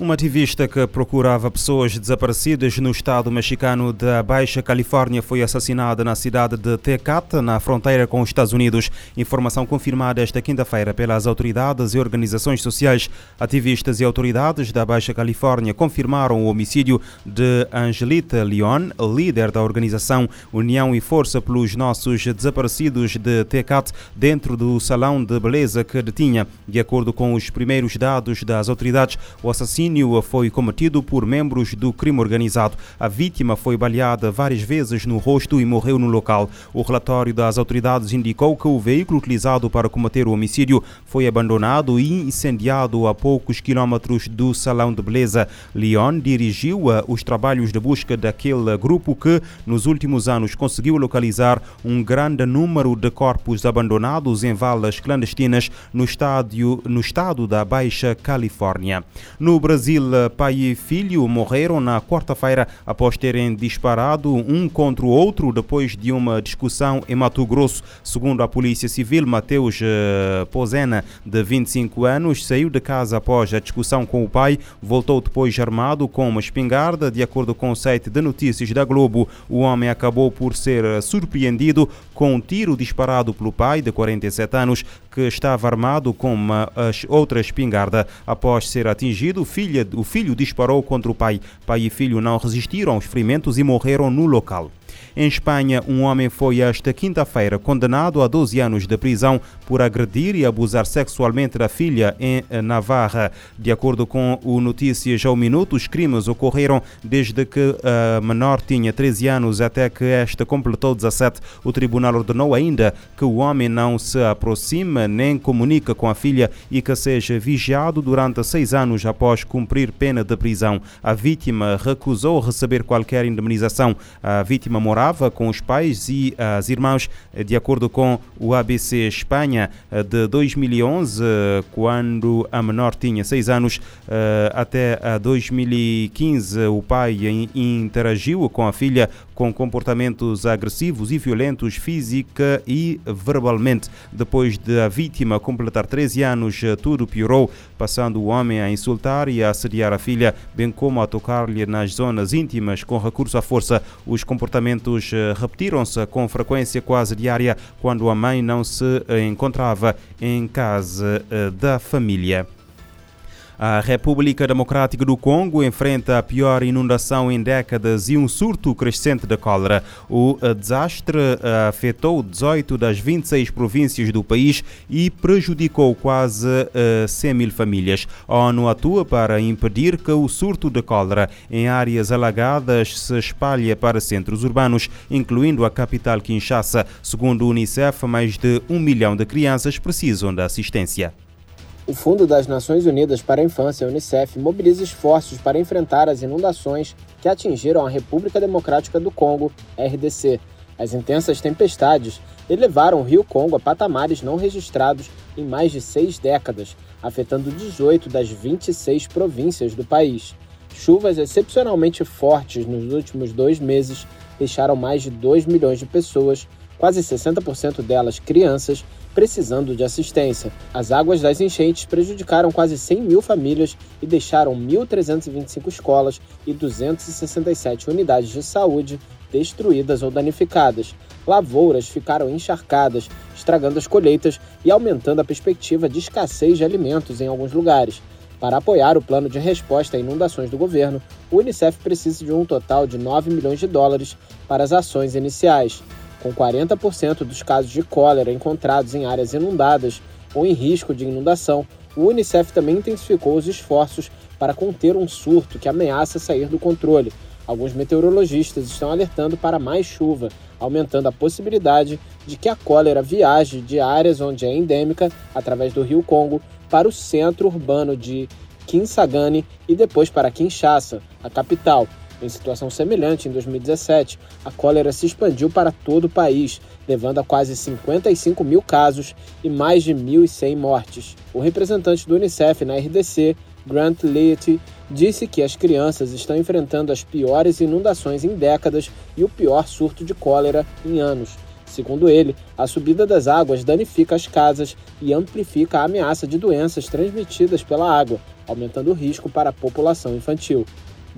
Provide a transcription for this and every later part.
Uma ativista que procurava pessoas desaparecidas no estado mexicano da Baixa Califórnia foi assassinada na cidade de Tecate, na fronteira com os Estados Unidos. Informação confirmada esta quinta-feira pelas autoridades e organizações sociais. Ativistas e autoridades da Baixa Califórnia confirmaram o homicídio de Angelita Leon, líder da organização União e Força pelos Nossos Desaparecidos de Tecate, dentro do salão de beleza que detinha. De acordo com os primeiros dados das autoridades, o assassino assassínio foi cometido por membros do crime organizado. A vítima foi baleada várias vezes no rosto e morreu no local. O relatório das autoridades indicou que o veículo utilizado para cometer o homicídio foi abandonado e incendiado a poucos quilómetros do salão de beleza. Leon dirigiu os trabalhos de busca daquele grupo que, nos últimos anos, conseguiu localizar um grande número de corpos abandonados em valas clandestinas no, estádio, no estado da Baixa Califórnia. No Brasil, Brasil, pai e filho morreram na quarta-feira após terem disparado um contra o outro depois de uma discussão em Mato Grosso. Segundo a Polícia Civil, Mateus eh, Pozena, de 25 anos, saiu de casa após a discussão com o pai, voltou depois armado com uma espingarda. De acordo com o site de notícias da Globo, o homem acabou por ser surpreendido com um tiro disparado pelo pai, de 47 anos, que estava armado com uma outra espingarda. Após ser atingido, o filho, o filho disparou contra o pai. Pai e filho não resistiram aos ferimentos e morreram no local. Em Espanha, um homem foi esta quinta-feira condenado a 12 anos de prisão por agredir e abusar sexualmente da filha em Navarra. De acordo com o Notícias ao Minuto, os crimes ocorreram desde que a menor tinha 13 anos até que esta completou 17. O tribunal ordenou ainda que o homem não se aproxime nem comunique com a filha e que seja vigiado durante seis anos após cumprir pena de prisão. A vítima recusou receber qualquer indemnização. A vítima morava com os pais e as irmãs, de acordo com o ABC Espanha, de 2011, quando a menor tinha 6 anos, eh, até 2015, o pai interagiu com a filha com comportamentos agressivos e violentos física e verbalmente. Depois de a vítima completar 13 anos, tudo piorou, passando o homem a insultar e a assediar a filha, bem como a tocar-lhe nas zonas íntimas com recurso à força. Os comportamentos eh, repetiram-se com frequência quase diária quando a mãe não se encontrava em casa eh, da família. A República Democrática do Congo enfrenta a pior inundação em décadas e um surto crescente de cólera. O eh, desastre eh, afetou 18 das 26 províncias do país e prejudicou quase 100 eh, mil famílias. A ONU atua para impedir que o surto de cólera em áreas alagadas se espalhe para centros urbanos, incluindo a capital Kinshasa. Segundo o Unicef, mais de um milhão de crianças precisam da assistência. O Fundo das Nações Unidas para a Infância, Unicef, mobiliza esforços para enfrentar as inundações que atingiram a República Democrática do Congo, RDC. As intensas tempestades elevaram o rio Congo a patamares não registrados em mais de seis décadas, afetando 18 das 26 províncias do país. Chuvas excepcionalmente fortes nos últimos dois meses deixaram mais de 2 milhões de pessoas, quase 60% delas crianças, precisando de assistência. As águas das enchentes prejudicaram quase 100 mil famílias e deixaram 1.325 escolas e 267 unidades de saúde destruídas ou danificadas. Lavouras ficaram encharcadas, estragando as colheitas e aumentando a perspectiva de escassez de alimentos em alguns lugares. Para apoiar o plano de resposta a inundações do governo, o Unicef precisa de um total de 9 milhões de dólares para as ações iniciais com 40% dos casos de cólera encontrados em áreas inundadas ou em risco de inundação, o Unicef também intensificou os esforços para conter um surto que ameaça sair do controle. Alguns meteorologistas estão alertando para mais chuva, aumentando a possibilidade de que a cólera viaje de áreas onde é endêmica, através do rio Congo, para o centro urbano de Kinsagani e depois para Kinshasa, a capital, em situação semelhante, em 2017, a cólera se expandiu para todo o país, levando a quase 55 mil casos e mais de 1.100 mortes. O representante do Unicef na RDC, Grant Leahy, disse que as crianças estão enfrentando as piores inundações em décadas e o pior surto de cólera em anos. Segundo ele, a subida das águas danifica as casas e amplifica a ameaça de doenças transmitidas pela água, aumentando o risco para a população infantil.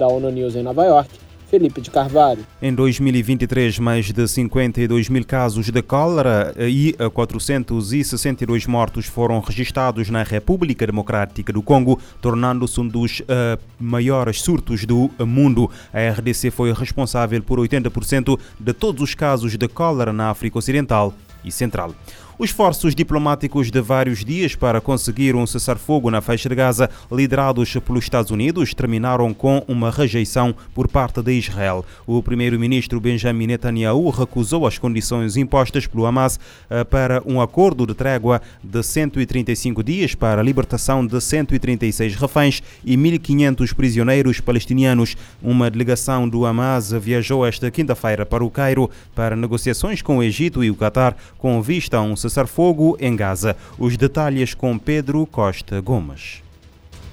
Da ONU News em Nova York, Felipe de Carvalho. Em 2023, mais de 52 mil casos de cólera e 462 mortos foram registrados na República Democrática do Congo, tornando-se um dos uh, maiores surtos do mundo. A RDC foi responsável por 80% de todos os casos de cólera na África Ocidental e Central. Os esforços diplomáticos de vários dias para conseguir um cessar-fogo na faixa de Gaza, liderados pelos Estados Unidos, terminaram com uma rejeição por parte de Israel. O primeiro-ministro Benjamin Netanyahu recusou as condições impostas pelo Hamas eh, para um acordo de trégua de 135 dias para a libertação de 136 reféns e 1.500 prisioneiros palestinianos. Uma delegação do Hamas viajou esta quinta-feira para o Cairo para negociações com o Egito e o Catar com vista a um cessar-fogo em Gaza. Os detalhes com Pedro Costa Gomes.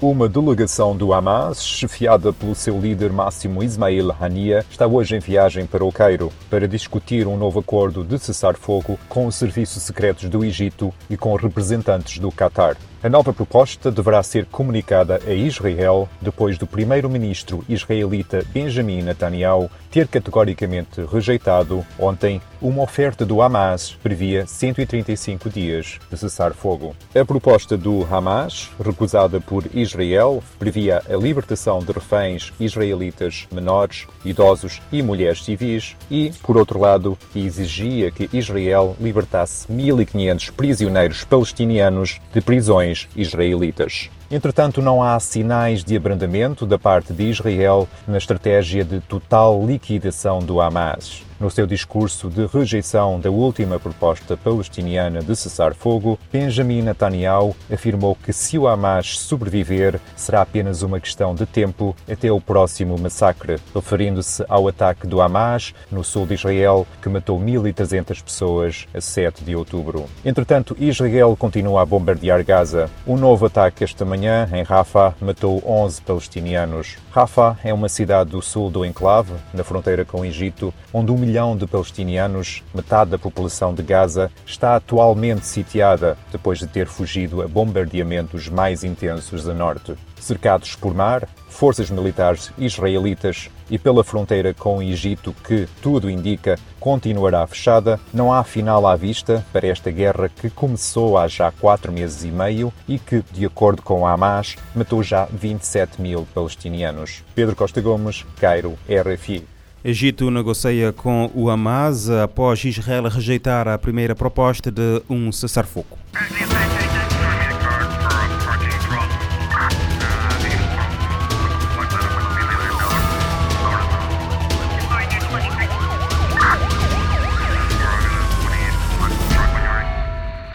Uma delegação do Hamas, chefiada pelo seu líder máximo Ismail Hania, está hoje em viagem para o Cairo para discutir um novo acordo de cessar-fogo com os serviços secretos do Egito e com representantes do Qatar. A nova proposta deverá ser comunicada a Israel depois do primeiro-ministro israelita Benjamin Netanyahu ter categoricamente rejeitado ontem uma oferta do Hamas previa 135 dias de cessar-fogo. A proposta do Hamas, recusada por Israel, previa a libertação de reféns israelitas menores, idosos e mulheres civis e, por outro lado, exigia que Israel libertasse 1.500 prisioneiros palestinianos de prisões israelitas. Entretanto, não há sinais de abrandamento da parte de Israel na estratégia de total liquidação do Hamas. No seu discurso de rejeição da última proposta palestiniana de cessar-fogo, Benjamin Netanyahu afirmou que se o Hamas sobreviver, será apenas uma questão de tempo até o próximo massacre, referindo-se ao ataque do Hamas no sul de Israel, que matou 1.300 pessoas a 7 de outubro. Entretanto, Israel continua a bombardear Gaza. Um novo ataque esta manhã em Rafah matou 11 palestinianos. Rafah é uma cidade do sul do enclave, na fronteira com o Egito, onde um milhão de palestinianos, metade da população de Gaza, está atualmente sitiada depois de ter fugido a bombardeamentos mais intensos a norte. Cercados por mar, forças militares israelitas e pela fronteira com o Egito, que, tudo indica, continuará fechada, não há final à vista para esta guerra que começou há já quatro meses e meio e que, de acordo com Hamas, matou já 27 mil palestinianos. Pedro Costa Gomes, Cairo, RFI. Egito negocia com o Hamas após Israel rejeitar a primeira proposta de um cessar-fogo.